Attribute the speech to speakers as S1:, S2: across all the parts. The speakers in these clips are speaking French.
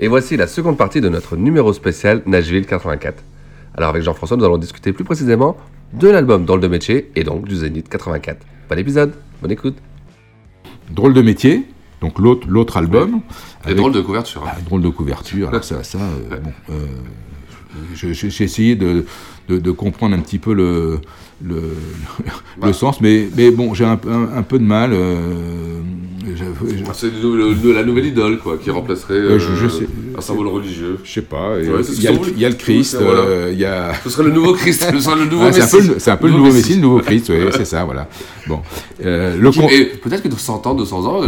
S1: Et voici la seconde partie de notre numéro spécial Nashville 84. Alors avec Jean-François, nous allons discuter plus précisément de l'album Drôle de métier et donc du Zénith 84. Bon épisode, bonne écoute.
S2: Drôle de métier, donc l'autre l'autre album.
S1: Avec... drôle de couverture.
S2: Ah, drôle de couverture. Alors ça, ça euh, bon, euh, j'ai essayé de, de, de, comprendre un petit peu le, le, le sens, mais, mais bon, j'ai un, un, un, peu de mal. Euh,
S1: c'est la nouvelle idole, quoi, qui remplacerait euh, je, je sais, un symbole religieux.
S2: Je sais pas. Il ouais, y, y, a le Christ, voilà. y a...
S1: Ce serait le nouveau Christ, ce serait le nouveau
S2: ah, Messie. C'est un peu le nouveau Messie, le nouveau Christ, oui, c'est ça, voilà. Bon.
S1: Euh, le con... Peut-être que dans 100 ans, 200 ans,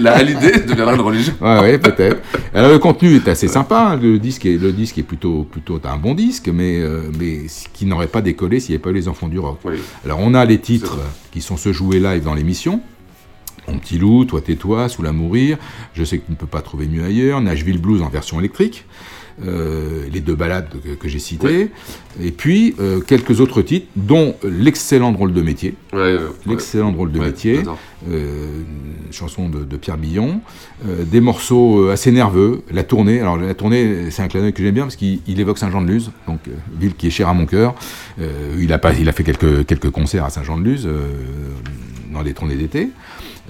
S1: la, l'idée deviendra une religion.
S2: Ouais peut-être. Alors, le contenu est assez sympa, le disque est, le disque est plutôt, plutôt un bon disque, mais, euh, mais qui n'aurait pas décollé s'il n'y avait pas eu les enfants du rock. Oui. Alors, on a les titres qui sont se jouer live dans l'émission. Mon petit loup, Toi tais-toi, Sous la mourir, Je sais que tu ne peux pas trouver mieux ailleurs, Nashville Blues en version électrique, euh, les deux balades que, que j'ai citées, ouais. et puis euh, quelques autres titres, dont l'excellent drôle de métier,
S1: ouais,
S2: l'excellent drôle de métier, euh, chanson de, de, Pierre Billon, des morceaux assez nerveux, la tournée, alors la tournée c'est un clin d'œil que j'aime bien parce qu'il évoque Saint-Jean-de-Luz, donc ville qui est chère à mon cœur, il, a pas, il a fait quelques, quelques concerts à Saint-Jean-de-Luz dans les tournées d'été.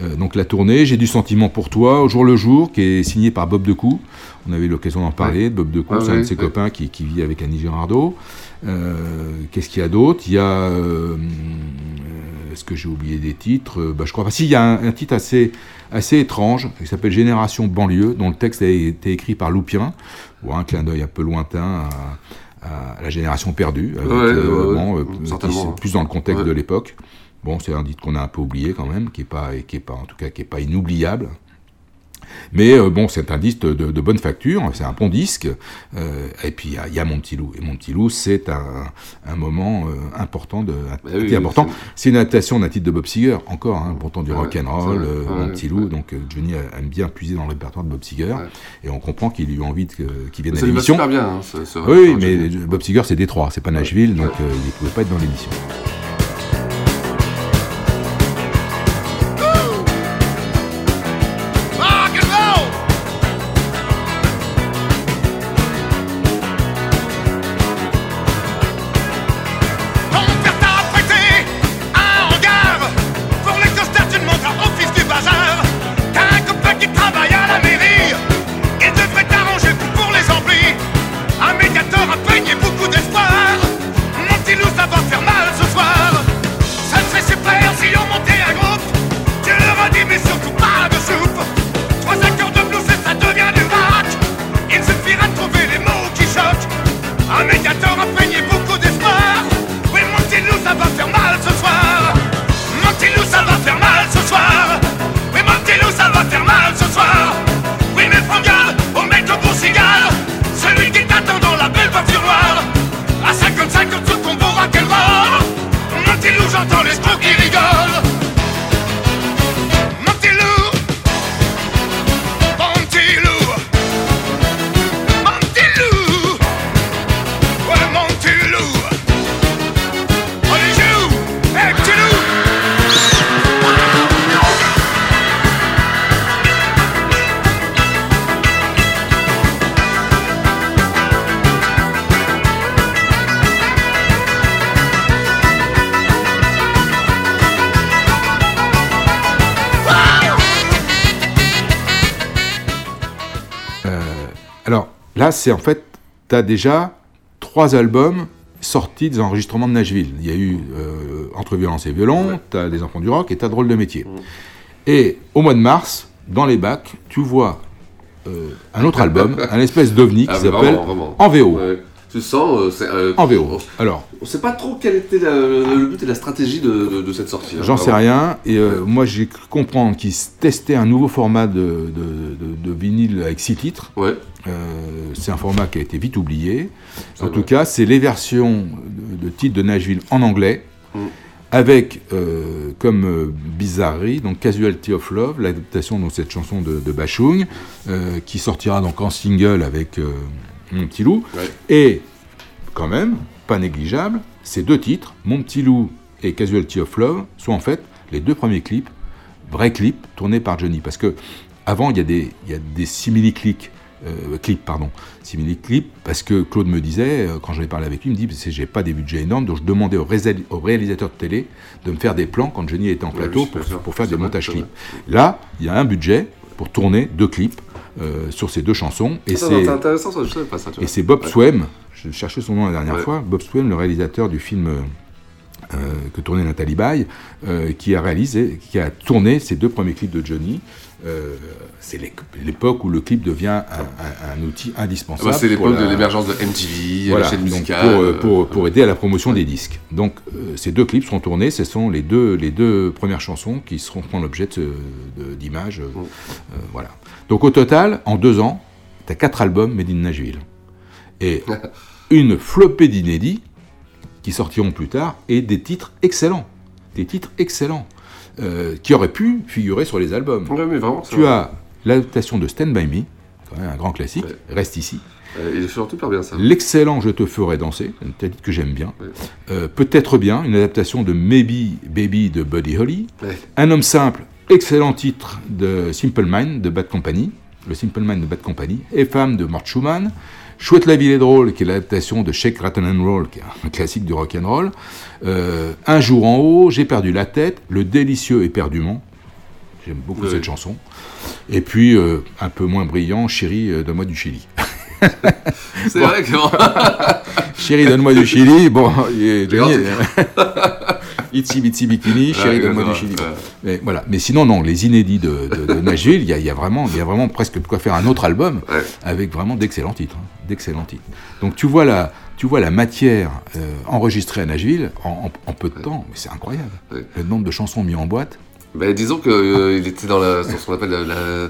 S2: Euh, donc la tournée, J'ai du sentiment pour toi, au jour le jour, qui est signé par Bob Decou. On avait eu l'occasion d'en parler, ouais. Bob Decou, ah, c'est ouais, un de ses ouais. copains qui, qui, vit avec Annie Girardot. Euh, Qu'est-ce qu'il y a d'autre? Il y a... Euh, Est-ce que j'ai oublié des titres? Bah, Je crois pas. Si, il y a un, un titre assez, assez étrange, qui s'appelle Génération banlieue, dont le texte a été écrit par Loupien. Bon, un clin d'œil un peu lointain à, à la génération perdue, avec, euh, bon, plus dans le contexte de l'époque. Bon, c'est un titre qu'on a un peu oublié quand même, qui est pas, qui est pas, en tout cas, qui est pas inoubliable. Mais euh, bon, c'est un disque de, de, bonne facture, c'est un bon disque. Euh, et puis il y, y, a Mon Petit Loup. Et Mon Petit Loup, c'est un, un, moment euh, important. De, bah oui, important. C'est une adaptation d'un titre de Bob Seger, encore, hein, pourtant du rock and roll, Mon Petit Loup. Donc Johnny aime bien puiser dans le répertoire de Bob Seger. Et on comprend qu'il lui a envie qu'il qu vienne à l'émission.
S1: Ça bien. Hein, ce, ce
S2: oui, mais Bob Seger, c'est Détroit, c'est pas Nashville, donc il ne pouvait pas être dans l'émission. C'est en fait, tu as déjà trois albums sortis des enregistrements de Nashville. Il y a eu euh, Entre violence et violon, tu as Les enfants du rock et tu as Drôle de métier. Et au mois de mars, dans les bacs, tu vois euh, un autre album, un espèce d'ovni qui
S1: Ah,
S2: s'appelle. En VO.
S1: Ouais. Tu sens, euh, euh,
S2: En VO. Alors,
S1: On sait pas trop quel était la- le but et la stratégie de, de- de cette sortie. hein,
S2: J'en sais
S1: vraiment.
S2: rien. Et euh, moi, j'ai cru comprendre qu'ils testaient un nouveau format de, vinyle avec six titres.
S1: Ouais.
S2: Euh, c'est un format qui a été vite oublié. En
S1: vrai.
S2: tout cas, c'est les versions de, titres de Nashville en anglais,
S1: Mm.
S2: avec comme bizarrerie, donc Casualty of Love, l'adaptation de cette chanson de, Bachung, qui sortira donc en single avec Mon Petit Loup.
S1: Ouais.
S2: Et quand même, pas négligeable, ces deux titres, Mon Petit Loup et Casualty of Love, sont en fait les deux premiers clips, vrais clips, tournés par Johnny. Parce que avant, il y a des, il y a des simili-clips, euh, clips, pardon, simili-clips, parce que Claude me disait, euh, quand j'en ai parlé avec lui, il me dit, j'ai pas des budgets énormes, donc je demandais au, réal- au réalisateur de télé de me faire des plans quand Johnny était en plateau pour, pour faire des montages clips. Là, il y a un budget pour tourner deux clips euh, sur ces deux chansons, et c'est...
S1: C'est intéressant, ça, je savais pas ça. tu
S2: Et
S1: vois.
S2: c'est Bob
S1: Ouais.
S2: Swem, je cherchais son nom la dernière
S1: Ouais.
S2: fois, Bob Swem, le réalisateur du film euh, euh, que tournait Nathalie Baye, qui a réalisé, qui a tourné ces deux premiers clips de Johnny. Euh, c'est l'é- l'époque où le clip devient un, un- un outil
S1: Ah
S2: indispensable.
S1: bah, c'est l'époque
S2: la-
S1: de l'émergence de MTV,
S2: voilà,
S1: la chaîne musicale.
S2: pour, euh,
S1: euh,
S2: pour, pour aider à la promotion des disques. Donc euh, ces deux clips seront tournés, ce sont les deux, les deux premières chansons qui seront font l'objet d'images. euh,
S1: Mm.
S2: voilà. Donc au total, en deux ans, tu as quatre albums Made in Nashville. Et une flopée d'inédits qui sortiront plus tard et des titres excellents. Des titres excellents. Euh, qui auraient pu figurer sur les albums.
S1: Ouais, mais vraiment, c'est
S2: Tu
S1: vrai.
S2: as l'adaptation de Stand By Me, quand même un grand classique,
S1: Ouais.
S2: reste ici.
S1: Euh, Il est surtout super bien ça.
S2: L'excellent Je te ferai danser, un titre que j'aime bien.
S1: Ouais.
S2: Euh, Peut-être bien, une adaptation de Maybe Baby de Buddy Holly. Un homme simple, excellent titre de Simple Mind de Bad Company. Le Simple Mind de Bad Company. Et Femme de Mort Schumann. Chouette la ville est drôle, qui est l'adaptation de Shake, Rattle and Roll, qui est un classique du rock and roll. Euh, un jour en haut, J'ai perdu la tête, Le délicieux éperdument. J'aime beaucoup cette chanson. Et puis, euh, un peu moins brillant, Chérie, euh, donne-moi du Chili.
S1: C'est
S2: Bon.
S1: vrai que.
S2: Chérie, donne-moi du Chili. Bon, il est
S1: D'accord,
S2: Johnny, Itsy Bitsy Bikini, Chérie,
S1: ouais.
S2: Mais, voilà. Mais sinon, non, les inédits de, de, de Nashville, il y y, a vraiment- il y a vraiment presque de quoi faire un autre album
S1: Ouais.
S2: avec vraiment d'excellents titres. hein, d'excellents titres. Donc tu vois la, tu vois la matière euh, enregistrée à Nashville en, en- en peu de temps, mais c'est incroyable.
S1: Ouais.
S2: Le nombre de chansons mis en boîte.
S1: Bah, disons qu'il était dans, la, ce qu'on appelle la, la,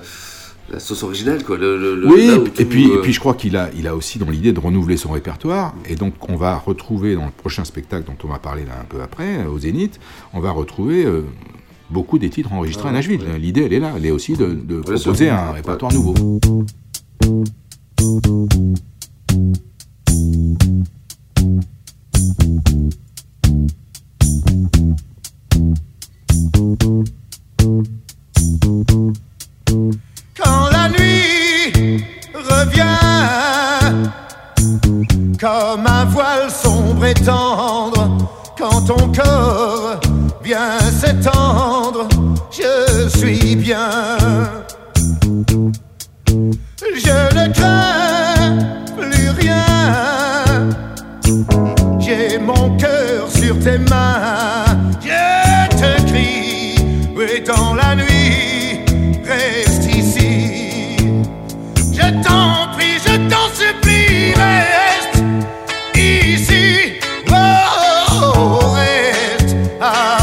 S1: la sauce originelle, quoi. Le,
S2: Oui, et puis, et
S1: euh,
S2: puis je crois qu'il a, il a aussi dans l'idée de renouveler son répertoire. Et donc, on va retrouver dans le prochain spectacle dont on va parler là un peu après, euh, au Zénith, on va retrouver euh, beaucoup des titres enregistrés à Nashville. L'idée, elle est là. Elle est aussi de, proposer un répertoire nouveau.
S3: Ton corps vient s'étendre, je suis bien. Je ne crains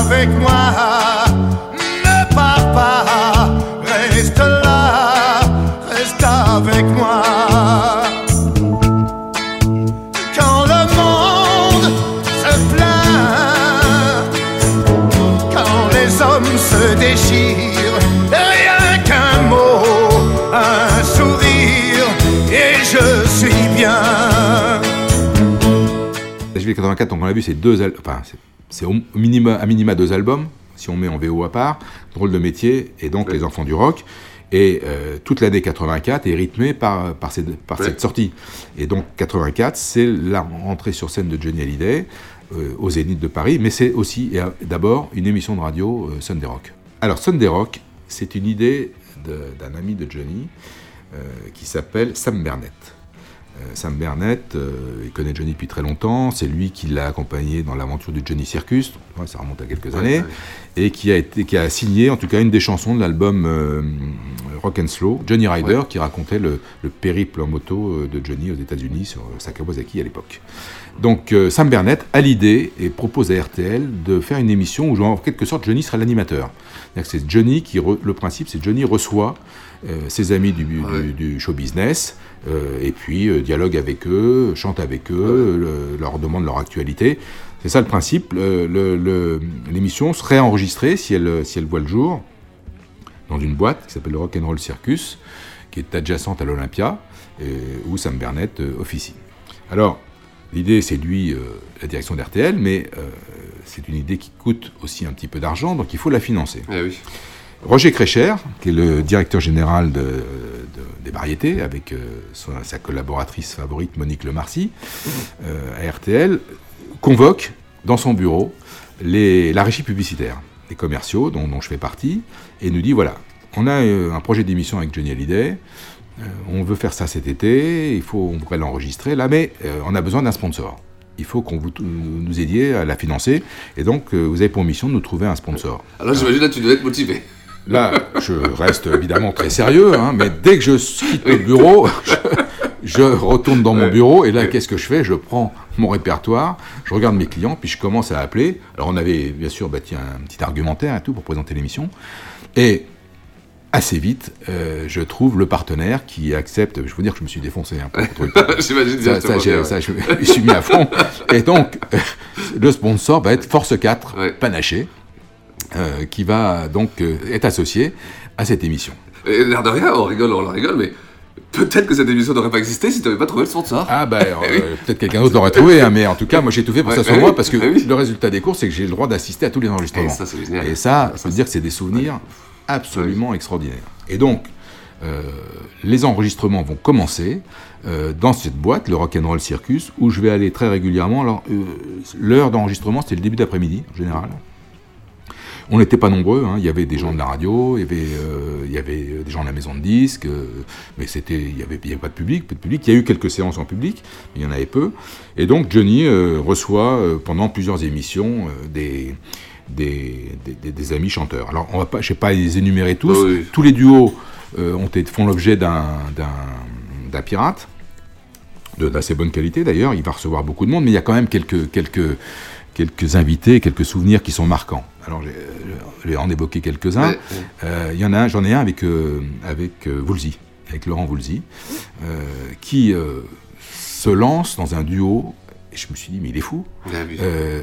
S3: avec moi. Ne pars pas, reste là, reste avec moi. Quand le monde se plaint, quand les hommes se déchirent, rien qu'un mot, un sourire, et je suis bien.
S2: Nashville 84, donc on l'a vu, c'est deux, enfin, c'est- au minima, à minima deux albums, si on met en VO à part, Drôle de métier et donc Les Enfants du Rock. Et euh, toute l'année 84 est rythmée par, par, cette, par
S1: Ouais.
S2: cette sortie. Et donc 84, c'est la rentrée sur scène de Johnny Hallyday euh, au Zénith de Paris, mais c'est aussi et, euh, d'abord une émission de radio euh, Sunday Rock. Alors Sunday Rock, c'est une idée d'un ami de Johnny qui s'appelle Sam Burnett. Sam Bernett, euh, il connaît Johnny depuis très longtemps. C'est lui qui l'a accompagné dans l'aventure du Johnny Circus. Ouais, ça remonte à quelques années. Et qui a, été, qui a signé, en tout cas, une des chansons de l'album euh, Rock and Slow, Johnny Rider, qui racontait le, le, périple en moto euh, de Johnny aux États-Unis sur sa Kawasaki à l'époque. Donc Sam Bernett a l'idée et propose à RTL de faire une émission où, en quelque sorte, Johnny sera l'animateur. C'est Johnny qui. Re, le principe, c'est Johnny reçoit ses amis du, du, du show business euh, et puis euh, dialogue avec eux, chante avec eux, le, leur demande leur actualité. C'est ça le principe. L'émission serait enregistrée si elle, si elle voit le jour dans une boîte qui s'appelle le Rock and Roll Circus, qui est adjacente à l'Olympia, où Sam Bernett euh, officie. Alors, l'idée séduit euh, la direction d'RTL, mais euh, c'est une idée qui coûte aussi un petit peu d'argent, donc il faut la financer.
S1: Eh oui.
S2: Roger Crécher, qui est le directeur général de, de, des variétés, avec euh, son, sa collaboratrice favorite Monique Lemarcy, euh, à RTL, convoque dans son bureau les, la régie publicitaire, les commerciaux dont, dont, je fais partie, et nous dit voilà, on a un projet d'émission avec Johnny Hallyday, on veut faire ça cet été, il faut, on pourrait l'enregistrer là, mais euh, on a besoin d'un sponsor. Il faut qu'on vous nous aidiez à la financer, et donc vous avez pour mission de nous trouver un sponsor.
S1: Alors j'imagine là tu devais être motivé.
S2: Là, je reste évidemment très sérieux, hein, mais dès que je quitte le bureau, je, je retourne dans mon bureau et là, qu'est-ce que je fais? Je prends mon répertoire, je regarde mes clients, puis je commence à appeler. Alors, on avait bien sûr bâti un petit argumentaire et tout pour présenter l'émission. Et assez vite, euh, je trouve le partenaire qui accepte. Je veux dire que je me suis défoncé un peu.
S1: J'imagine
S2: ça, ça, ça, ça, je me suis mis à fond. Et donc, le sponsor va être Force 4, ouais. panaché. Euh, qui va donc euh, être associé à cette émission.
S1: Et l'air de rien, on rigole, on rigole, mais peut-être que cette émission n'aurait pas existé si tu n'avais pas trouvé le sponsor.
S2: Ah bah euh, oui. peut-être quelqu'un d'autre l'aurait trouvé, hein, mais en tout cas, moi j'ai tout fait pour ouais, que ça soit moi, parce que oui. le résultat des cours, c'est que j'ai le droit d'assister à tous les enregistrements. Et
S1: ça, c'est génial.
S2: Et ça, je peux dire que c'est des souvenirs absolument extraordinaires. Et donc, euh, les enregistrements vont commencer euh, dans cette boîte, le Rock'n'Roll Circus, où je vais aller très régulièrement. Alors, l'heure d'enregistrement, c'était le début d'après-midi, en général. On n'était pas nombreux, hein. il y avait des gens de la radio, il y avait, euh, des gens de la maison de disques, euh, mais c'était, il n'y avait, avait, pas de public, peu de public. Il y a eu quelques séances en public, mais il y en avait peu. Et donc Johnny euh, reçoit pendant plusieurs émissions des, des, des, des, amis chanteurs. Alors on va pas, je ne vais pas les énumérer tous. Oui. Tous les duos ont été, font l'objet d'un pirate d'assez bonne qualité d'ailleurs. Il va recevoir beaucoup de monde, mais il y a quand même quelques quelques quelques invités, quelques souvenirs qui sont marquants. Alors, je vais en évoquer quelques-uns. Euh, il y en a un, j'en ai un avec, euh, avec euh, Woolsey, avec Laurent Woolsey, euh, qui se lance dans un duo. Je me suis dit, mais il est fou,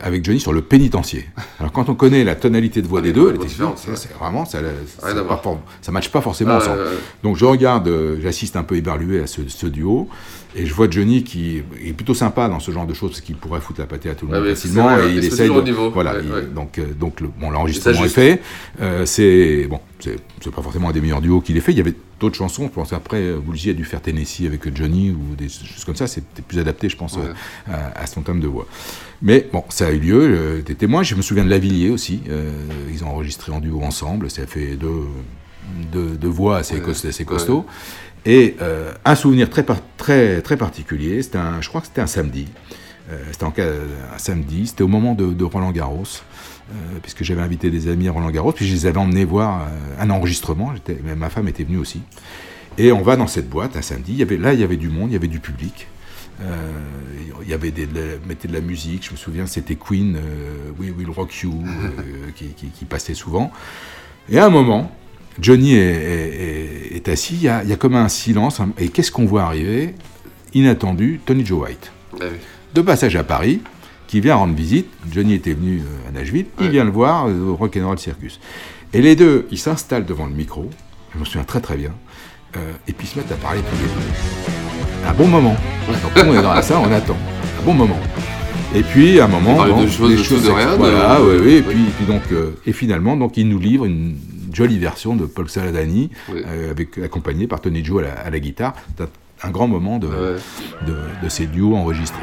S2: avec Johnny sur le pénitencier. Alors, quand on connaît la tonalité de voix des deux, elle c'est vraiment, ça ne matche pas forcément ensemble. Donc, je regarde, j'assiste un peu éberlué à ce, ce duo. Et je vois Johnny qui est plutôt sympa dans ce genre de choses parce qu'il pourrait foutre la pâtée à tout le monde
S1: ouais,
S2: facilement
S1: vrai,
S2: et il essaye.
S1: De, niveau.
S2: Voilà.
S1: Ouais,
S2: il,
S1: ouais.
S2: Donc, euh, donc le, bon, l'enregistrement est fait. Euh, c'est bon, c'est pas forcément un des meilleurs duos qu'il ait fait. Il y avait d'autres chansons. Je pense après, Woolsey a dû faire Tennessee avec Johnny ou des choses comme ça. C'était plus adapté, je pense, à, à, son thème de voix. Mais bon, ça a eu lieu. Euh, des témoins. Je me souviens de Lavillier aussi. Euh, ils ont enregistré en duo ensemble. Ça a fait deux, deux, deux voix assez, cost assez costauds. Et euh, un souvenir très, très, très particulier, c'était un, je crois que c'était un samedi. Euh, c'était un samedi, c'était au moment de, de Roland Garros, puisque j'avais invité des amis à Roland Garros, puis je les avais emmenés voir un enregistrement, ma femme était venue aussi. Et on va dans cette boîte un samedi, il y avait, là il y avait du monde, il y avait du public. Euh, il y avait des, de la, mettait de la musique, je me souviens, c'était Queen, euh, We Will Rock You, euh, qui, qui, qui, passait souvent. Et à un moment, Johnny est, est, est assis, il y, a, il y, a, comme un silence, et qu'est-ce qu'on voit arriver? Inattendu, Tony Joe White.
S1: Ah oui.
S2: De passage à Paris, qui vient rendre visite. Johnny était venu à Nashville, il vient le voir au Rock'n'Roll Circus. Et les deux, ils s'installent devant le micro, je me souviens très très bien, euh, et puis ils se mettent à parler tous les deux. Un bon moment. Donc on est dans la salle, on attend. Un bon moment. Et puis à un moment,
S1: de choses, des choses de rien.
S2: Voilà, oui, oui. Et puis, et puis donc, euh, et finalement, donc il nous livre une jolie version de Paul Saladani, oui. euh, avec, accompagné par Tony Joe à la, à la guitare. C'est un grand moment de, ouais. de, de, ces duos enregistrés.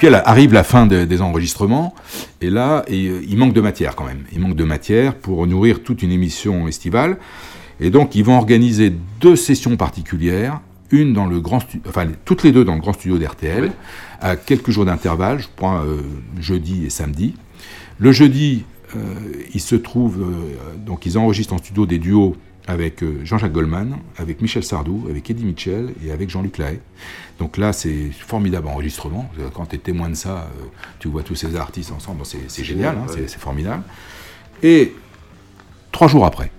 S2: puis elle arrive la fin de- des enregistrements, et là, et, euh, il manque de matière quand même. Il manque de matière pour nourrir toute une émission estivale. Et donc, ils vont organiser deux sessions particulières, une dans le grand studio, enfin, toutes les deux dans le grand studio d'RTL, à quelques jours d'intervalle, je crois euh, jeudi et samedi. Le jeudi, euh, il se trouve, euh, donc ils enregistrent en studio des duos avec euh, Jean-Jacques Goldman, avec Michel Sardou, avec Eddie Mitchell et avec Jean-Luc Lahaye. Donc là, c'est formidable enregistrement. Euh, Quand tu es témoin de ça, euh, tu vois tous ces artistes ensemble, c'est génial, hein, c'est- c'est formidable. Et trois jours après,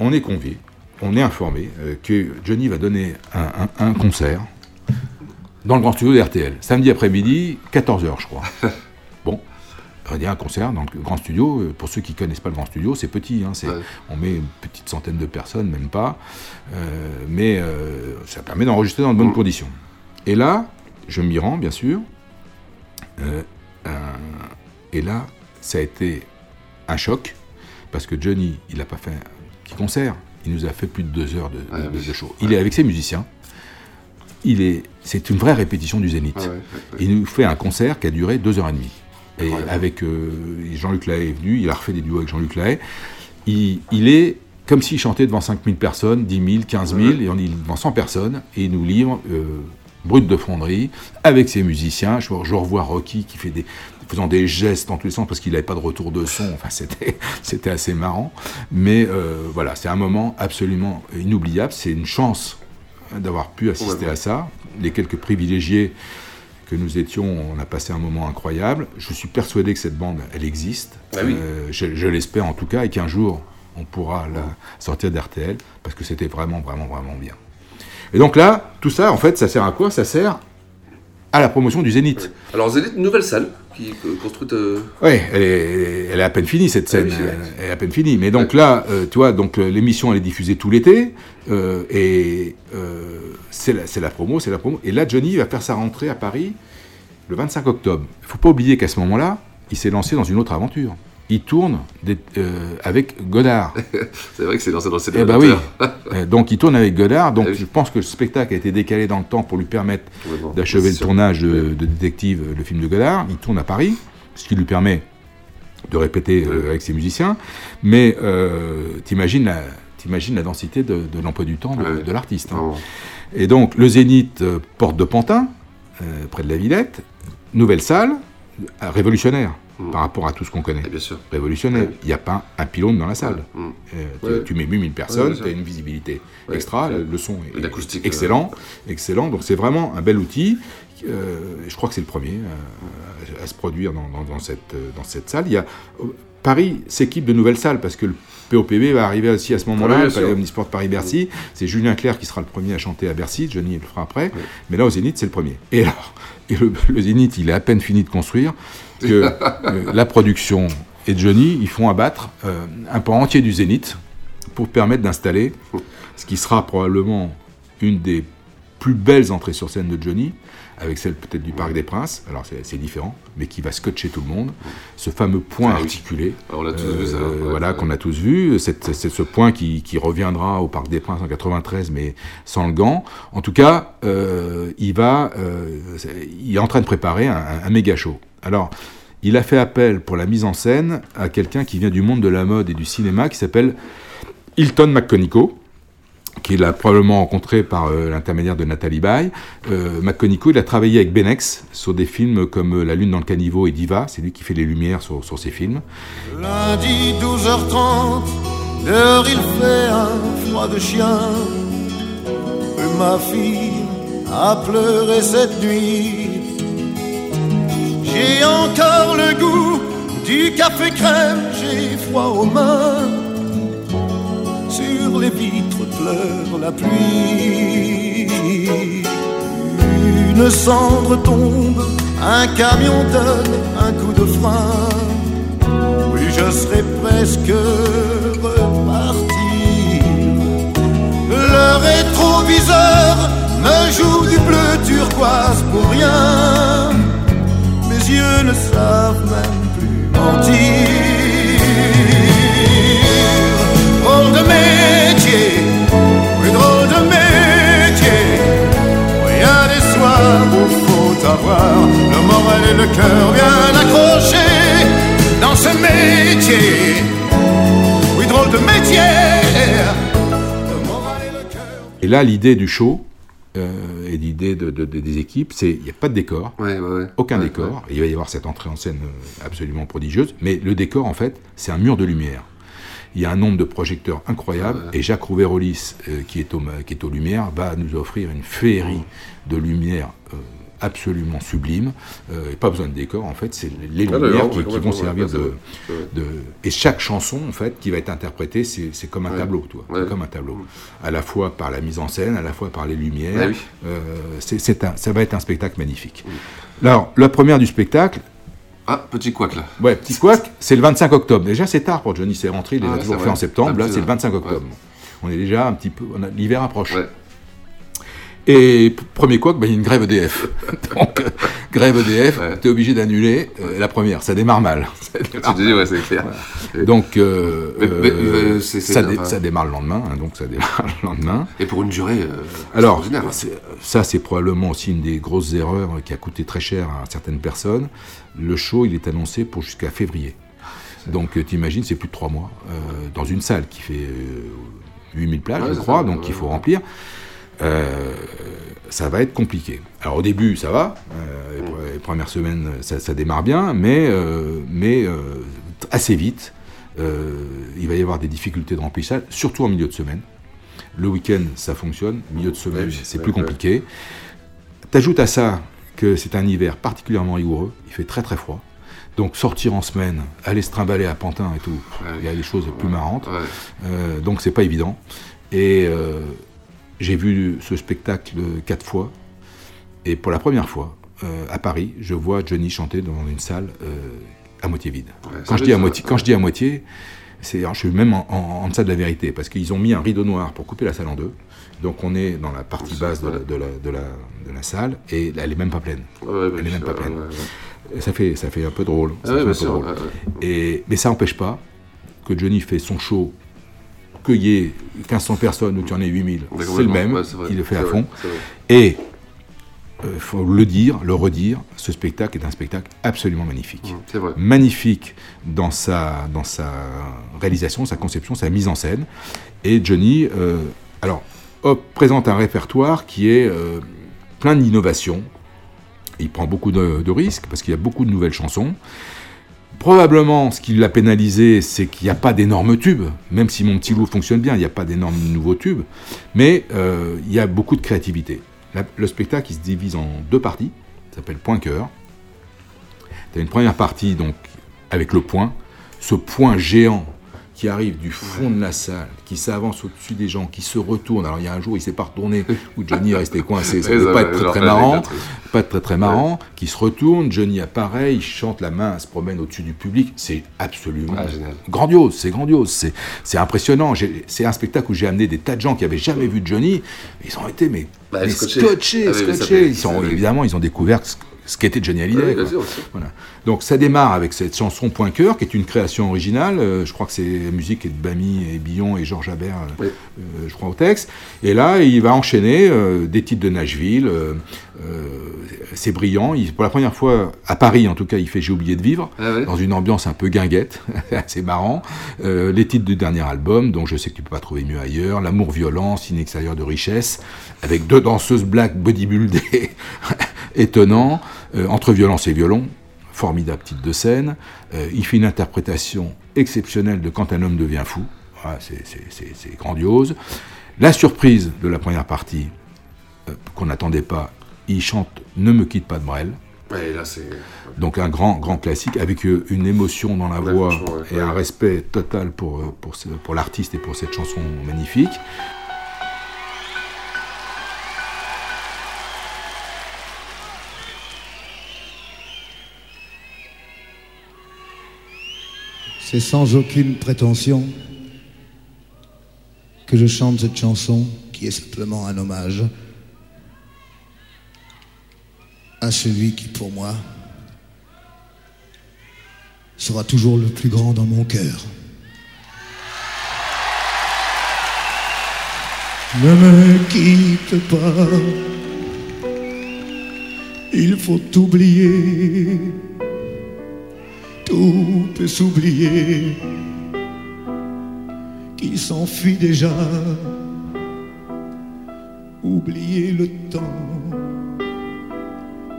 S2: on est convié, on est informé que Johnny va donner un, un- un concert dans le grand studio de RTL, samedi après-midi, 14h, je crois. il y a un concert dans le grand studio. euh, Pour ceux qui connaissent pas le grand studio, c'est petit. hein, On met une petite centaine de personnes, même pas. euh, mais euh, ça permet d'enregistrer dans de bonnes conditions. Et là, je m'y rends, bien sûr. Euh, et là, ça a été un choc, parce que Johnny, il n'a pas fait un petit concert, il nous a fait plus de deux heures de, de- de show. Il est avec ses musiciens. Il est, c'est une vraie répétition du Zénith. Il nous fait un concert qui a duré deux heures et demie. Et avec euh, Jean-Luc Lahaye est venu, il a refait des duos avec Jean-Luc Lahaye. Il, il est comme s'il chantait devant 5000 personnes, 10 000, 15 000, et on est devant 100 personnes, et il nous livre euh, brut de fonderie, avec ses musiciens. Je, je revois Rocky qui fait des, faisant des gestes dans tous les sens parce qu'il n'avait pas de retour de son. Enfin, c'était, c'était assez marrant. Mais euh, voilà, c'est un moment absolument inoubliable. C'est une chance d'avoir pu assister à ça. Les quelques privilégiés que nous étions, on a passé un moment incroyable. Je suis persuadé que cette bande, elle existe.
S1: Ah oui.
S2: Euh, je, je l'espère en tout cas, et qu'un jour, on pourra la sortir d'RTL, parce que c'était vraiment, vraiment, vraiment bien. Et donc là, tout ça, en fait, ça sert à quoi? Ça sert à la promotion du Zénith.
S1: Alors Zénith, nouvelle salle qui est construite. euh,
S2: Oui, elle est, elle est à peine finie cette scène.
S1: oui, c'est vrai.
S2: elle est à peine finie. Mais donc là, euh, tu vois, donc euh, l'émission elle est diffusée tout l'été euh, et euh, c'est la, la promo, c'est la promo. Et là, Johnny va faire sa rentrée à Paris le 25 octobre. Il faut pas oublier qu'à ce moment-là, il s'est lancé dans une autre aventure. Il tourne des- euh, avec Godard.
S1: c'est vrai que c'est lancé dans le
S2: Eh ben oui. Euh, donc il tourne avec Godard. Donc
S1: Ah oui.
S2: je pense que le spectacle a été décalé dans le temps pour lui permettre
S1: bon,
S2: d'achever le tournage de, de Détective, le film de Godard. Il tourne à Paris, ce qui lui permet de répéter euh, avec ses musiciens. Mais euh, t'imagines la, t'imagines la densité de, de l'emploi du temps de, de l'artiste. hein. Et donc le Zénith, porte de Pantin, près de la Villette, nouvelle salle, euh, révolutionnaire par rapport à tout ce qu'on connaît.
S1: Bien sûr.
S2: Révolutionnaire. Il n'y a pas un pylône dans la salle.
S1: Mm.
S2: Euh, tu, mets 8000 personnes, tu as une visibilité extra, le, le son est
S1: L'acoustique,
S2: excellent, excellent. Donc c'est vraiment un bel outil. Euh, je crois que c'est le premier euh, à, se produire dans, dans- dans cette, euh, dans cette salle. Il y a, euh, Paris s'équipe de nouvelles salles parce que le POPB va arriver aussi à ce moment-là, le Palais. Omnisport Paris-Bercy. C'est Julien Clerc qui sera le premier à chanter à Bercy, Johnny le fera après. Mais là, au Zénith, c'est le premier. Et alors, et le, le Zénith, il est à peine fini de construire que euh, la production et Johnny, ils font abattre euh, un pan entier du Zénith pour permettre d'installer ce qui sera probablement une des plus belles entrées sur scène de Johnny, avec celle peut-être du Parc des Princes, alors c'est différent, mais qui va scotcher tout le monde, ce fameux point
S1: Ah oui.
S2: articulé,
S1: On l'a tous vu, ça, ouais,
S2: voilà,
S1: ouais.
S2: qu'on a tous vu, c'est ce point qui, qui reviendra au Parc des Princes en 93, mais sans le gant. En tout cas, euh, il va, il est en train de préparer un méga show. Alors, il a fait appel pour la mise en scène à quelqu'un qui vient du monde de la mode et du cinéma, qui s'appelle Hilton McConico, qu'il a probablement rencontré par euh, l'intermédiaire de Nathalie Baye. Euh, McConico, il a travaillé avec Benex sur des films comme La Lune dans le caniveau et Diva, c'est lui qui fait les lumières sur, sur ces films.
S3: Lundi 12h30, dehors il fait un froid de chien. Ma fille a pleuré cette nuit du café crème, j'ai froid aux mains. Sur les vitres pleure la pluie. Une cendre tombe, un camion donne un coup de frein. Oui, je serais presque reparti. Le rétroviseur me joue du bleu turquoise pour rien. Mes yeux ne savent même plus mentir. Drôle de métier, oui, drôle de métier. Il y a des soirs où faut avoir le moral et le cœur bien accrochés dans ce métier. Oui, drôle de métier.
S2: Et là, l'idée du show et l'idée de, de- de- des équipes, c'est il n'y a pas de décor, aucun
S1: Ouais,
S2: décor. Il va y avoir cette entrée en scène euh, absolument prodigieuse, mais le décor, en fait, c'est un mur de lumière. Il y a un nombre de projecteurs incroyable, et Jacques Rouvérolis, euh, qui, est au, qui est aux Lumières, va nous offrir une féerie de lumière euh, absolument sublime. Euh, et pas besoin de décor, en fait, c'est les
S1: Ah,
S2: lumières qui, vont servir
S1: ouais,
S2: de, Et chaque chanson, en fait, qui va être interprétée, c'est comme un
S1: Ouais.
S2: tableau, toi.
S1: Ouais.
S2: C'est comme un tableau. À la fois par la mise en scène, à la fois par les lumières.
S1: Oui.
S2: Euh, c'est- ça va être un spectacle magnifique. Alors, la première du spectacle.
S1: Ah, petit couac là.
S2: Ouais, petit couac, c'est le 25 octobre. Déjà, c'est tard pour Johnny, c'est rentré, il les
S1: Ah
S2: a
S1: ouais,
S2: toujours fait
S1: vrai.
S2: en septembre.
S1: Ah,
S2: Là, c'est le
S1: ouais.
S2: 25 octobre. On est déjà un petit peu. on a- L'hiver approche.
S1: Ouais.
S2: Et premier couac, bah, il y a une grève EDF. Donc, euh, grève EDF, t'es obligé d'annuler euh, la première. Ça démarre mal. Ça démarre
S1: Tu dis, ouais, c'est clair.
S2: Donc, euh,
S1: Mais- mais,
S2: euh,
S1: euh, c'est- c'est-
S2: ça, dé-
S1: enfin-
S2: ça démarre le lendemain. hein, donc, ça démarre le lendemain.
S1: Et pour une durée euh,
S2: Alors, c'est- ça, c'est probablement aussi une des grosses erreurs qui a coûté très cher à certaines personnes. Le show, il est annoncé pour jusqu'à février. Donc, tu t'imagines, c'est plus de trois mois dans une salle qui fait euh, 8000 places,
S1: Ouais,
S2: je crois, donc
S1: ouais,
S2: il faut
S1: ouais.
S2: remplir. Euh, ça va être compliqué. Alors au début, ça va. Euh, les pre- les premières semaines, ça, ça démarre bien, mais, euh, mais assez vite, il va y avoir des difficultés de remplissage, surtout en milieu de semaine. Le week-end, ça fonctionne. Milieu de semaine,
S1: Oui,
S2: c'est plus compliqué. T'ajoutes à ça que c'est un hiver particulièrement rigoureux. Il fait très très froid. Donc sortir en semaine, aller se trimballer à Pantin et tout, il y a des choses plus marrantes. Euh, donc c'est pas évident. Et euh, j'ai vu ce spectacle quatre fois. Et pour la première fois, euh, à Paris, je vois Johnny chanter dans une salle euh, à moitié vide. quand, je dis à moitié, quand je dis à moitié, c'est, je suis même en, en- en deçà de la vérité, parce qu'ils ont mis un rideau noir pour couper la salle en deux. Donc on est dans la partie basse de la, de la- de la- de la salle, et elle est même pas pleine.
S1: Ouais,
S2: elle est même pas pleine.
S1: ouais,
S2: Ça, fait, ça fait un peu drôle.
S1: Ah
S2: Ça
S1: ouais,
S2: fait un
S1: bien
S2: peu
S1: sûr,
S2: drôle.
S1: ouais, ouais.
S2: Et, mais ça n'empêche pas que Johnny fait son show, qu'il y ait 1500 personnes ou qu'il y en ait 8000, c'est le même,
S1: Ouais,
S2: il le fait à
S1: vrai,
S2: fond. Et il faut le dire, le redire, ce spectacle est un spectacle absolument magnifique.
S1: vrai.
S2: Magnifique dans sa, dans sa réalisation, sa conception, sa mise en scène. Et Johnny, euh, alors, hop, présente un répertoire qui est euh, plein d'innovations. Il prend beaucoup de, de risques parce qu'il y a beaucoup de nouvelles chansons. Probablement, ce qui l'a pénalisé, c'est qu'il n'y a pas d'énormes tubes, même si mon petit loup fonctionne bien, il n'y a pas d'énormes nouveaux tubes, mais euh, il y a beaucoup de créativité. Le spectacle, se divise en deux parties, ça s'appelle Point Cœur. Tu as une première partie, donc, avec le point, ce point géant qui arrive du fond de la salle, qui s'avance au-dessus des gens, qui se retourne. Alors il y a un jour, il s'est pas retourné, où Johnny est resté coincé. Ça ne pas être très très marrant. Pas être très très marrant. Qui se retourne, Johnny apparaît, il chante la main, se promène au-dessus du public. C'est absolument
S1: Ah,
S2: grandiose. C'est grandiose. C'est impressionnant. C'est un spectacle où j'ai amené des tas de gens qui avaient jamais vu Johnny. Ils ont été mais,
S1: Bah,
S2: mais
S1: scotchés.
S2: scotchés,
S1: Ah oui, mais ça
S2: scotchés.
S1: fait-
S2: Ils sont, évidemment, ils ont découvert ce, qu'était Johnny Hallyday.
S1: Oui, sûr.
S2: Voilà. Donc ça démarre avec cette chanson Point Cœur, qui est une création originale. Euh, je crois que c'est la musique est de Bamy et Billon et Georges Habert, euh, euh, je crois au texte. Et là, il va enchaîner euh, des titres de Nashville. c'est brillant. Il- pour la première fois, à Paris en tout cas, il fait J'ai oublié de vivre,
S1: Ah
S2: dans une ambiance un peu guinguette. c'est marrant. Les titres du dernier album, donc je sais que tu peux pas trouver mieux ailleurs. L'amour violent, signe extérieur de richesse, avec deux danseuses black bodybuildées, étonnant, entre violence et violon formidable titre de scène. Euh, il fait une interprétation exceptionnelle de Quand un homme devient fou. Voilà, c'est- grandiose. La surprise de la première partie, euh, qu'on n'attendait pas, il chante Ne me quitte pas de Brel.
S1: Ouais, là, c'est...
S2: Donc un grand, grand classique avec euh, une émotion dans la voix
S1: ouais.
S2: et un respect total pour, euh, pour, ce- pour l'artiste et pour cette chanson magnifique.
S4: C'est sans aucune prétention que je chante cette chanson qui est simplement un hommage à celui qui pour moi sera toujours le plus grand dans mon cœur. Ne me quitte pas, il faut oublier, tout peut s'oublier, qui s'enfuit déjà, oublier le temps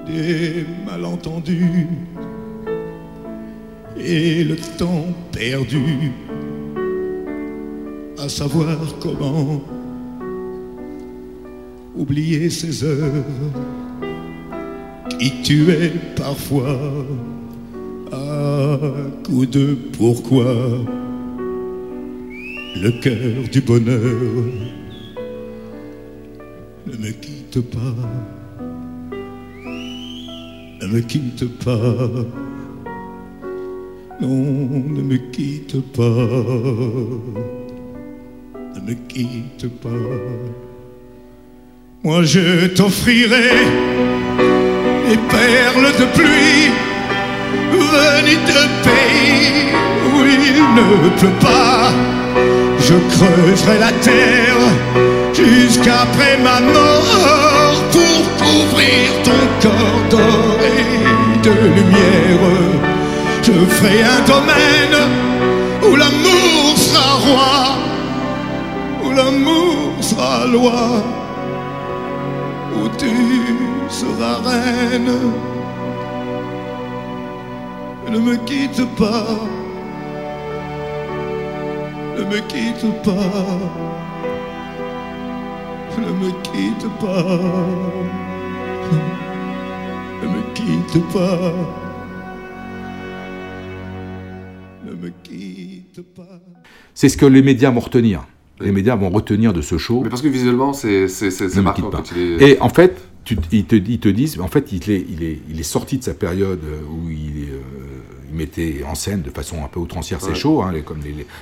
S4: des malentendus et le temps perdu à savoir comment oublier ces heures qui tuaient parfois à coup de pourquoi le cœur du bonheur ne me quitte pas ne me quitte pas non ne me quitte pas ne me quitte pas. Moi je t'offrirai des perles de pluie venues de pays où il ne pleut pas. Je creuserai la terre jusqu'après ma mort pour couvrir ton corps d'or et de lumière. Je ferai un domaine où l'amour sera roi, où l'amour sera loi où tu seras reine. Ne me quitte pas, ne me quitte pas, ne me quitte pas, ne me quitte pas, ne me quitte pas.
S2: C'est ce que les médias vont retenir. Les médias vont retenir de ce show.
S1: Mais parce que visuellement, c'est, c'est, c'est, c'est
S2: Ne me
S1: marquant
S2: quitte pas.
S1: quand il est...
S2: Et en fait, tu- ils, te, ils te disent, en fait, il est, il est, il est sorti de sa période euh, où il, euh, il mettait en scène de façon un peu outrancière ses
S1: Ouais.
S2: shows, hein, comme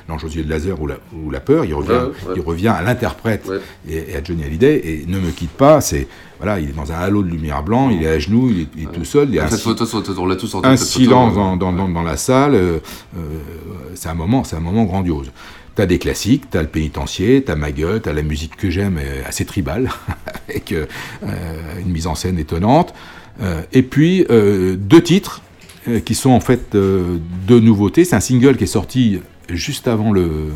S2: l'Ange aux yeux de laser ou la, ou la peur. Il revient,
S1: Ouais, ouais.
S2: il revient à l'interprète et, et à Johnny Hallyday. Et ne me quitte pas, c'est voilà, il est dans un halo de lumière blanc, il est à genoux, il est, il est tout seul. Il y a un
S1: Cette
S2: si-
S1: photo, on l'a tous en
S2: un silence dans, dans, dans, dans la salle. euh, euh, c'est un moment, c'est un moment grandiose. T'as des classiques, t'as le pénitencier, t'as ma gueule, t'as la musique que j'aime, euh, assez tribale, avec euh, euh, une mise en scène étonnante. Et puis deux titres qui sont en fait deux nouveautés. C'est un single qui est sorti juste avant le,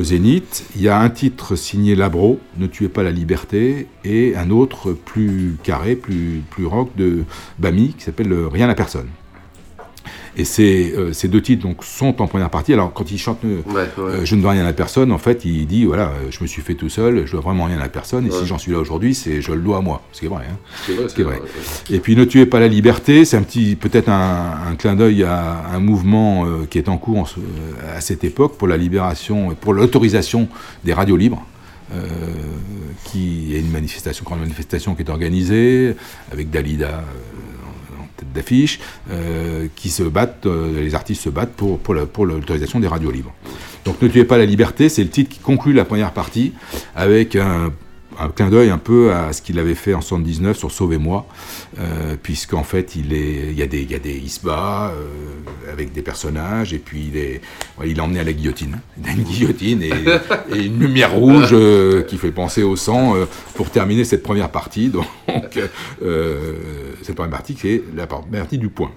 S2: Zénith. Il y a un titre signé Labro, Ne tuez pas la liberté, et un autre plus carré, plus, plus rock de Bami qui s'appelle Rien à personne. Et ces, euh, ces deux titres donc, sont en première partie. Alors, quand il chante euh, euh, Je ne dois rien à personne, en fait, il dit voilà, je me suis fait tout seul, je dois vraiment rien à personne, et
S1: Ouais.
S2: si j'en suis là aujourd'hui, c'est je le dois à moi. Ce qui est vrai. Hein.
S1: C'est vrai, c'est
S2: vrai.
S1: vrai,
S2: Et puis, Ne tuez pas la liberté, c'est un petit, peut-être un, un clin d'œil à un mouvement euh, qui est en cours en à cette époque pour la libération, pour l'autorisation des radios libres. euh, qui est une manifestation, grande manifestation qui est organisée avec Dalida euh, en tête d'affiche, euh, qui se battent, euh, les artistes se battent pour l'autorisation des radios libres. Donc Ne tuez pas la liberté, c'est le titre qui conclut la première partie avec un, un clin d'œil un peu à ce qu'il avait fait en 79 sur Sauvez-moi, euh, puisqu'en fait il, est, il y a des, il y a des isbas euh, avec des personnages, et puis il est, ouais, il est emmené à la guillotine. Il a une guillotine et, et une lumière rouge euh, qui fait penser au sang pour terminer cette première partie. Donc, cette première partie qui est la par- partie du point.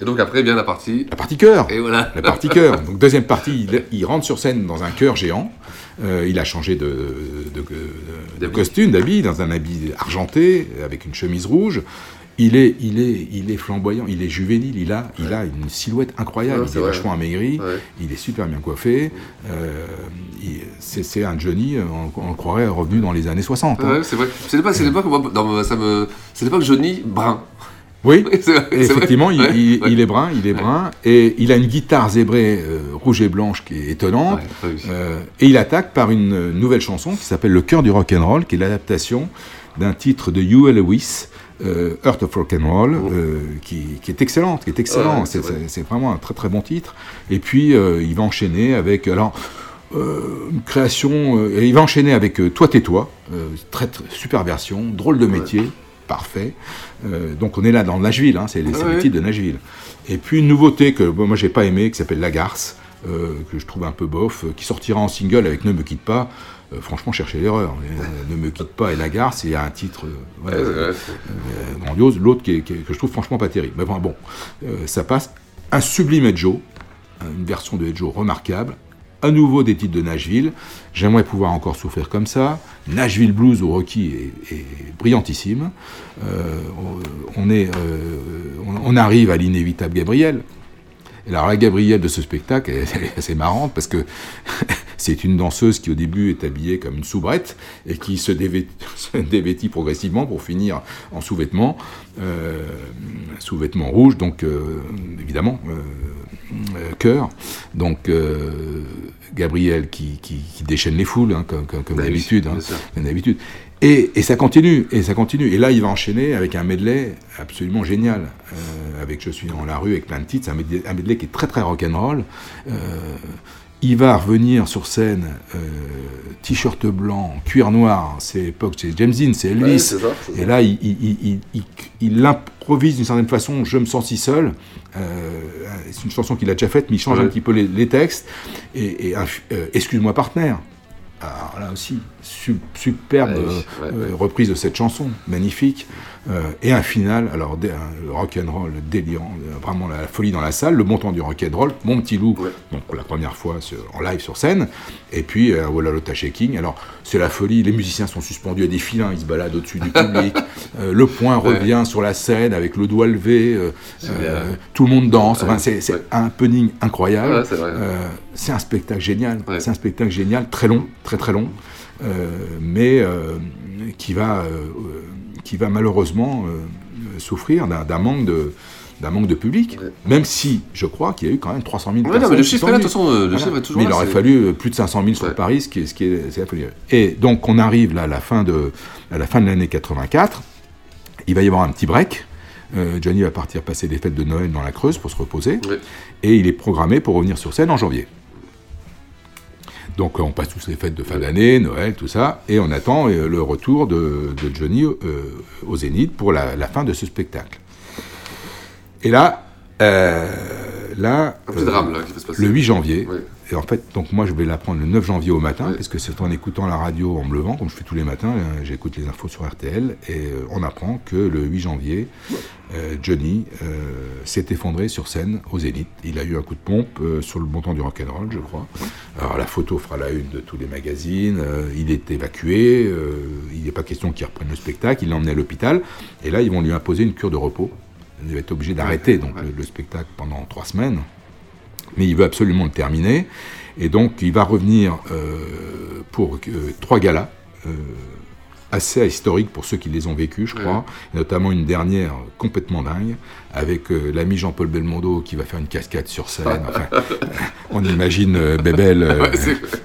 S1: Et donc après vient la partie...
S2: La partie cœur.
S1: Et voilà.
S2: La partie cœur. Donc deuxième partie, il, il rentre sur scène dans un cœur géant. Euh, il a changé de, de, de- de costume, d'habit, dans un habit argenté, avec une chemise rouge. Il est, il est, il est flamboyant, il est juvénile, il a, il a une silhouette incroyable,
S1: Ouais,
S2: il est
S1: vrai.
S2: vachement amaigri,
S1: Ouais.
S2: il est super bien coiffé. Euh, c'est un Johnny, on, on le croirait revenu dans les années 60. hein.
S1: C'est vrai. C'est l'époque, dans, ça me, c'est l'époque Johnny Brun.
S2: Oui,
S1: vrai,
S2: effectivement, il,
S1: Ouais,
S2: il-
S1: ouais.
S2: il est brun, il est brun, et il a une guitare zébrée euh, rouge et blanche qui est étonnante. Euh, et il attaque par une euh, nouvelle chanson qui s'appelle Le cœur du rock and roll, qui est l'adaptation d'un titre de Huey Lewis, euh, Earth of Rock and Roll, euh, qui, qui est excellente, qui est excellent.
S1: C'est
S2: c'est
S1: vrai.
S2: c'est- c'est vraiment un très très bon titre. Et puis il va enchaîner avec alors euh, une création. euh, et il va enchaîner avec euh, Toi tais-toi, euh, très, très- super version, drôle de métier, parfait. Euh, donc on est là dans Nashville, hein, c'est c'est
S1: Ouais.
S2: le titre de Nashville. Et puis une nouveauté que bon, moi j'ai pas aimé, qui s'appelle La Garce, euh, que je trouve un peu bof, euh, qui sortira en single avec Ne me quitte pas. Euh, franchement, cherchez l'erreur. Ne me quitte pas et La Garce, il y a un titre voilà, grandiose, l'autre que je trouve franchement pas terrible. Mais bon, bon ça passe. Un sublime Ed Joe, une version de Ed Joe remarquable. À nouveau des titres de Nashville. J'aimerais pouvoir encore souffrir comme ça. Nashville Blues au Rocky est, brillantissime. Euh, euh, on arrive à l'inévitable Gabriel. Et alors la Gabrielle de ce spectacle, elle, elle est assez marrante parce que c'est une danseuse qui au début est habillée comme une soubrette et qui se dévêt- se dévêtit progressivement pour finir en sous-vêtements, euh, sous-vêtements rouges, donc euh, évidemment euh, cœur. Donc euh, Gabriel qui, qui- qui déchaîne les foules hein, comme, comme- comme
S1: Bah
S2: d'habitude. hein, comme d'habitude. Et, et ça continue, et ça continue. Et là, il va enchaîner avec un medley absolument génial, euh, avec Je suis dans la rue, avec plein de titres. C'est un medley, qui est très très rock'n'roll. Euh, il va revenir sur scène, euh, t-shirt blanc, cuir noir. C'est l'époque, c'est James Dean, c'est Elvis.
S1: Ouais, c'est ça, c'est ça.
S2: et là, il, il, il, il- il- il improvise d'une certaine façon. Je me sens si seul. Euh, c'est une chanson qu'il a déjà faite, mais il change
S1: Ouais.
S2: un petit peu les, les textes. Et, euh, excuse-moi, partenaire. Alors là aussi, su- superbe
S1: Ouais,
S2: euh, euh, reprise de cette chanson, magnifique. Euh, et un final, alors un rock'n'roll délirant, euh, vraiment la, folie dans la salle, le temps du rock'n'roll, mon petit loup, donc pour la première fois sur- en live sur scène, et puis euh, Walla Lotta Shaking. Alors c'est la folie, les musiciens sont suspendus. À des filins, ils se baladent au-dessus du public, Euh, le point
S1: Ouais.
S2: revient sur la scène avec le doigt levé, tout le monde danse, enfin, c'est
S1: ouais.
S2: un punning incroyable.
S1: C'est
S2: un spectacle génial, c'est un spectacle génial, très long, très très long, mais qui va, qui va malheureusement euh, souffrir d'un manque de d'un manque de public, même si je crois qu'il y a eu quand même 300 000
S1: Ouais, non,
S2: personnes.
S1: mais le chiffre là, de toute façon, le chiffre est toujours
S2: Mais il aurait fallu euh, plus de 500 000 sur Paris, ce qui est, ce qui est. Et donc on arrive là à la fin de, à la fin de l'année 84, il va y avoir un petit break. Euh, Johnny va partir passer les fêtes de Noël dans la Creuse pour se reposer. Et il est programmé pour revenir sur scène en janvier. Donc on passe tous les fêtes de fin d'année, Noël, tout ça, et on attend euh, le retour de, de Johnny euh, au Zénith pour la, la fin de ce spectacle. Et là, euh, là,
S1: drame,
S2: le 8 janvier. Et en fait, donc moi je vais l'apprendre le 9 janvier au matin, parce que c'est en écoutant la radio en me levant, comme je fais tous les matins, euh, j'écoute les infos sur RTL, et euh, on apprend que le 8 janvier, euh, Johnny euh, s'est effondré sur scène au Zénith. Il a eu un coup de pompe euh, sur le bon temps du rock'n'roll, je crois. Alors la photo fera la une de tous les magazines, il est évacué, il n'est pas question qu'il reprenne le spectacle, il l'a emmené à l'hôpital, et là ils vont lui imposer une cure de repos. Il va être obligé d'arrêter donc le- le spectacle pendant trois semaines mais il veut absolument le terminer. Et donc, il va revenir euh, pour euh, trois galas, euh, assez historiques pour ceux qui les ont vécus, je crois, notamment une dernière complètement dingue, avec euh, l'ami Jean-Paul Belmondo qui va faire une cascade sur scène. Enfin, on imagine euh, Bébel, euh,
S1: Ouais,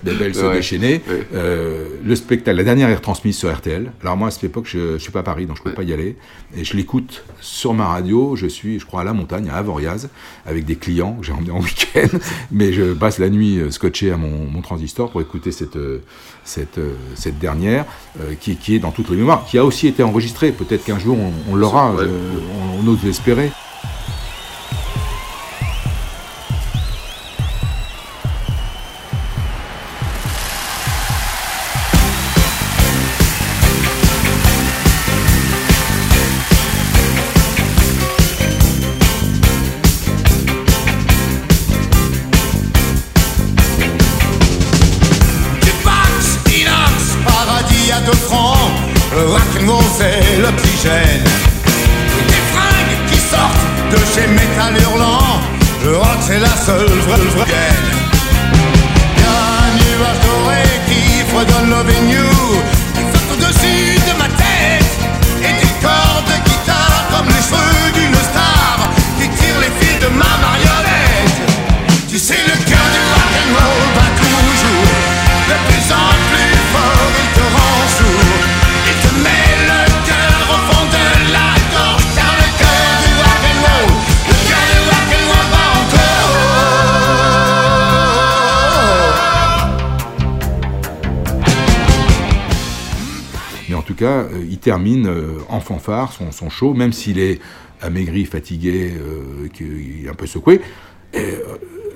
S2: Bébel se
S1: Ouais.
S2: déchaîner. Euh, le spectacle, la dernière est retransmise sur RTL. Alors moi, à cette époque, je ne suis pas à Paris, donc je ne peux pas y aller. Et je l'écoute sur ma radio. Je suis, je crois, à la montagne, à Avoriaz, avec des clients que j'ai emmenés en week-end. Mais je passe la nuit scotché à mon, mon transistor pour écouter cette, cette, cette dernière, euh, qui, qui est dans toutes les mémoires, qui a aussi été enregistrée. Peut-être qu'un jour, on, on l'aura, euh, on, on ose l'espérer. Cas, euh, il termine euh, en fanfare son, son show, même s'il est amaigri, fatigué, euh, qu'il est un peu secoué. Et,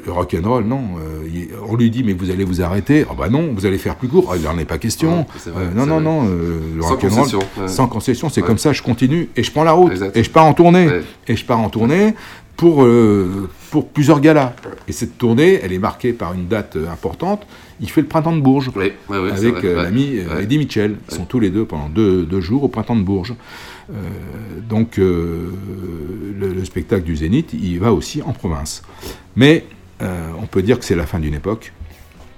S2: le rock'n'roll, non. euh, on lui dit, mais vous allez vous arrêter. Ah bah non, vous allez faire plus court. Ah, il n'en est pas question.
S1: Ouais, c'est vrai,
S2: Euh, non, non,
S1: vrai.
S2: non. euh, le
S1: Sans concession, ouais.
S2: sans concession, c'est
S1: Ouais.
S2: comme ça, je continue et je prends la route. Et je pars en tournée. Et je pars en tournée pour, pour plusieurs galas. Et cette tournée, elle est marquée par une date importante. Il fait le printemps de Bourges
S1: Oui,
S2: avec euh, l'ami euh. Eddie Mitchell. Ils sont tous les deux pendant deux, deux jours au printemps de Bourges. Euh, donc euh, le, le spectacle du Zénith, il va aussi en province. Mais on peut dire que c'est la fin d'une époque.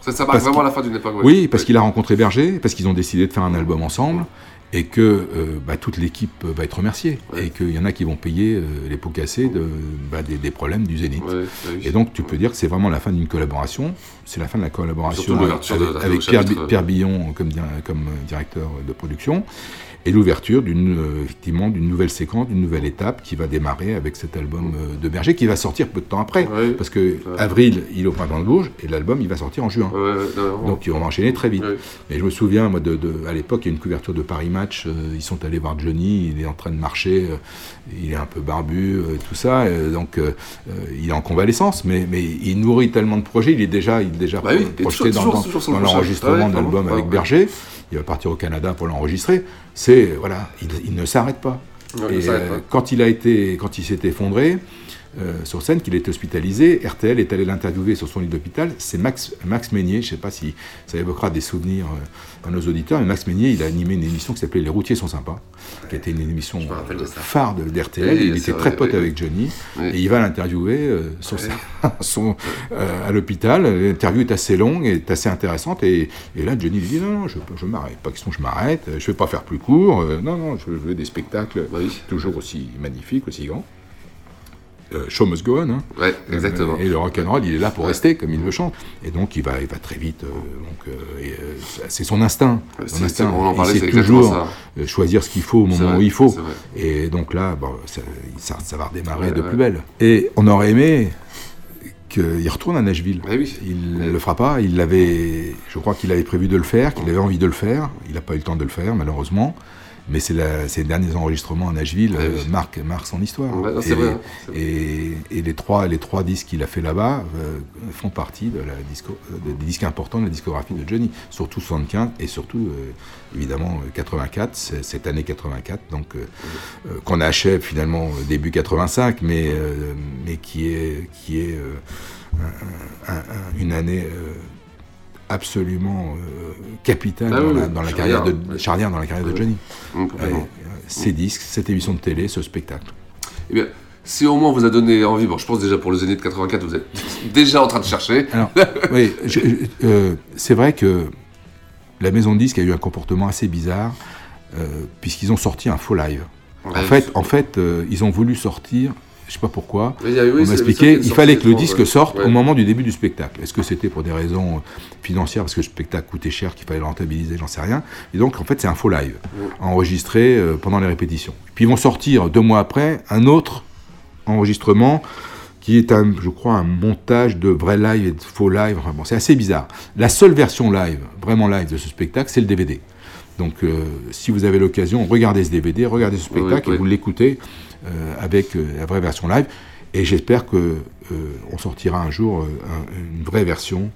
S1: Ça, ça marque
S2: Parce
S1: vraiment la fin d'une époque. ouais.
S2: Oui, parce qu'il a rencontré Berger, parce qu'ils ont décidé de faire un album ensemble, et que euh, bah, toute l'équipe va être remerciée, et qu'il y en a qui vont payer euh, les pots cassés de, bah, des, des problèmes du Zénith.
S1: Ouais.
S2: Et donc tu peux dire que c'est vraiment la fin d'une collaboration, c'est la fin de la collaboration
S1: de-
S2: avec, Pierre, Billon comme euh, directeur de production, et l'ouverture d'une euh, effectivement d'une nouvelle séquence, d'une nouvelle étape qui va démarrer avec cet album euh, de Berger qui va sortir peu de temps après,
S1: Ouais.
S2: parce que avril il est au printemps de Bourges et l'album il va sortir en juin.
S1: Ouais.
S2: Donc on va enchaîner très vite. Et je me souviens, moi, de, de- à l'époque, il y a une couverture de Paris Match. euh, ils sont allés voir Johnny, il est en train de marcher, euh, il est un peu barbu, euh, tout ça. donc il est en convalescence, mais, mais il nourrit tellement de projets. Il est déjà, il est déjà
S1: Bah oui,
S2: projeté
S1: toujours-
S2: dans, dans- l'enregistrement de l'album avec. Berger. Il va partir au Canada pour l'enregistrer. C'est voilà, il, il ne s'arrête pas. Et
S1: s'arrête
S2: euh,
S1: pas.
S2: quand il a été, quand il s'est effondré. Euh, sur scène, qu'il est hospitalisé, RTL est allé l'interviewer sur son lit d'hôpital. C'est Max, Max Meignier, je ne sais pas si ça évoquera des souvenirs euh, à nos auditeurs, mais Max Meignier, il a animé une émission qui s'appelait Les routiers sont sympas, qui était une émission
S1: de
S2: euh, phare de, d'RTL. Il était très pote avec Johnny, et il va l'interviewer sur sa- son, à l'hôpital. L'interview est assez longue, est assez intéressante, et, et là, Johnny lui dit non, non, je, je m'arrête, pas question, je m'arrête, je ne vais pas faire plus court, non, non, je veux des spectacles toujours aussi magnifiques, aussi grands. Euh, show must go on. Hein.
S1: Ouais, exactement.
S2: Euh, et le rock'n'roll, il est là pour rester, comme il le chante. Et donc, il va, il va très vite. euh, donc, euh, c'est son instinct. Son instinct.
S1: on en parlait, c'est
S2: toujours
S1: ça.
S2: choisir ce qu'il faut au moment
S1: vrai,
S2: où il faut. Et donc là, bon, ça, ça, ça va redémarrer
S1: Ouais,
S2: de plus belle. Et on aurait aimé qu'il retourne à Nashville.
S1: Oui.
S2: Il ne le fera pas. Il l'avait, je crois qu'il avait prévu de le faire, qu'il avait envie de le faire. Il n'a pas eu le temps de le faire, malheureusement. Mais c'est ces derniers enregistrements à Nashville euh,
S1: oui.
S2: marquent, marquent son histoire.
S1: Non, c'est
S2: et,
S1: vrai, c'est vrai.
S2: et, et les trois, les trois disques qu'il a fait là-bas euh, font partie de la disco, euh, des disques importants de la discographie de Johnny, surtout 75 et surtout euh, évidemment euh, 84, c'est- cette année 84, donc euh, euh, qu'on achève finalement euh, début 85, mais euh, mais qui est qui est euh, un- un- un- une année euh, absolument euh, capitale
S1: Ah
S2: dans,
S1: oui,
S2: la, dans carrière de charnière dans la carrière de. Johnny. Ouais, euh, ces disques, cette émission de télé, ce spectacle.
S1: Eh bien, si au moins vous a donné envie, bon, je pense déjà pour le Zénith 84, vous êtes déjà en train de chercher.
S2: Alors, oui, euh, c'est vrai que la maison de disques a eu un comportement assez bizarre, euh, puisqu'ils ont sorti un faux live.
S1: Ouais,
S2: en fait, en fait euh, ils ont voulu sortir, je sais pas pourquoi,
S1: Oui, oui,
S2: on il fallait que le disque
S1: ouais.
S2: sorte
S1: Ouais.
S2: au moment du début du spectacle. Est-ce que c'était pour des raisons euh, financières, parce que le spectacle coûtait cher, qu'il fallait le rentabiliser, j'en sais rien. Et donc, en fait, c'est un faux live, enregistré euh, pendant les répétitions. Puis ils vont sortir, deux mois après, un autre enregistrement qui est, un, je crois, un montage de vrai live et de faux live. Enfin, bon, c'est assez bizarre. La seule version live, vraiment live de ce spectacle, c'est le DVD. Donc, euh, si vous avez l'occasion, regardez ce DVD, regardez ce spectacle
S1: oui.
S2: et vous l'écoutez euh, avec euh, la vraie version live. Et j'espère que euh, on sortira un jour euh, un- une vraie version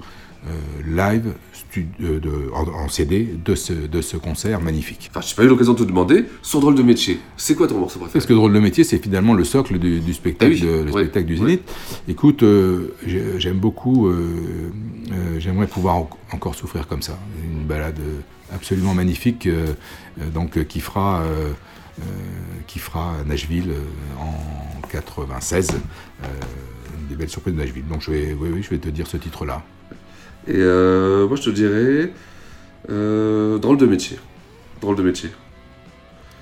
S2: euh, live euh, de, en, en CD de ce, de ce concert magnifique.
S1: Enfin, j'ai pas eu l'occasion de te demander, sur Drôle de métier, c'est quoi ton morceau préféré?
S2: Parce que Drôle de métier, c'est finalement le socle du, du spectacle,
S1: oui,
S2: de- le
S1: ouais,
S2: spectacle du
S1: ouais.
S2: Zénith. Écoute, euh, j'ai- j'aime beaucoup, euh, euh, j'aimerais pouvoir en- encore souffrir comme ça. Une balade euh, absolument magnifique, euh, euh, donc euh, qui fera, euh, euh, qui fera Nashville euh, en 96. euh, une des belles surprises de Nashville. Donc je vais, oui, oui, je vais te dire ce titre-là.
S1: Et euh, moi, je te dirais. euh, drôle de métier. Drôle de métier.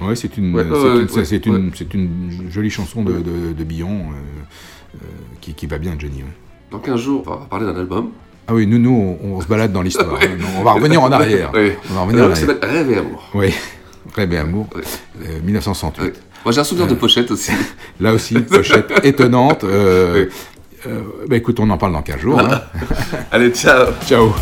S2: Ouais, c'est une,
S1: Ouais,
S2: une,
S1: ouais,
S2: une, jolie chanson de, de, de Billon euh, euh, qui, qui va bien, Johnny.
S1: Dans 15 jours, on va parler d'un album.
S2: Ah oui, nous, nous, on, on se balade dans l'histoire. On va revenir en arrière. On va revenir en arrière.
S1: Rêve et Amour.
S2: Oui, Et Amour,
S1: Ouais.
S2: euh, 1968.
S1: Ouais. Moi, j'ai un souvenir de pochette aussi.
S2: Là aussi, pochette étonnante. Euh, euh, bah, écoute, on en parle dans 15 jours. hein.
S1: Allez, ciao
S2: Ciao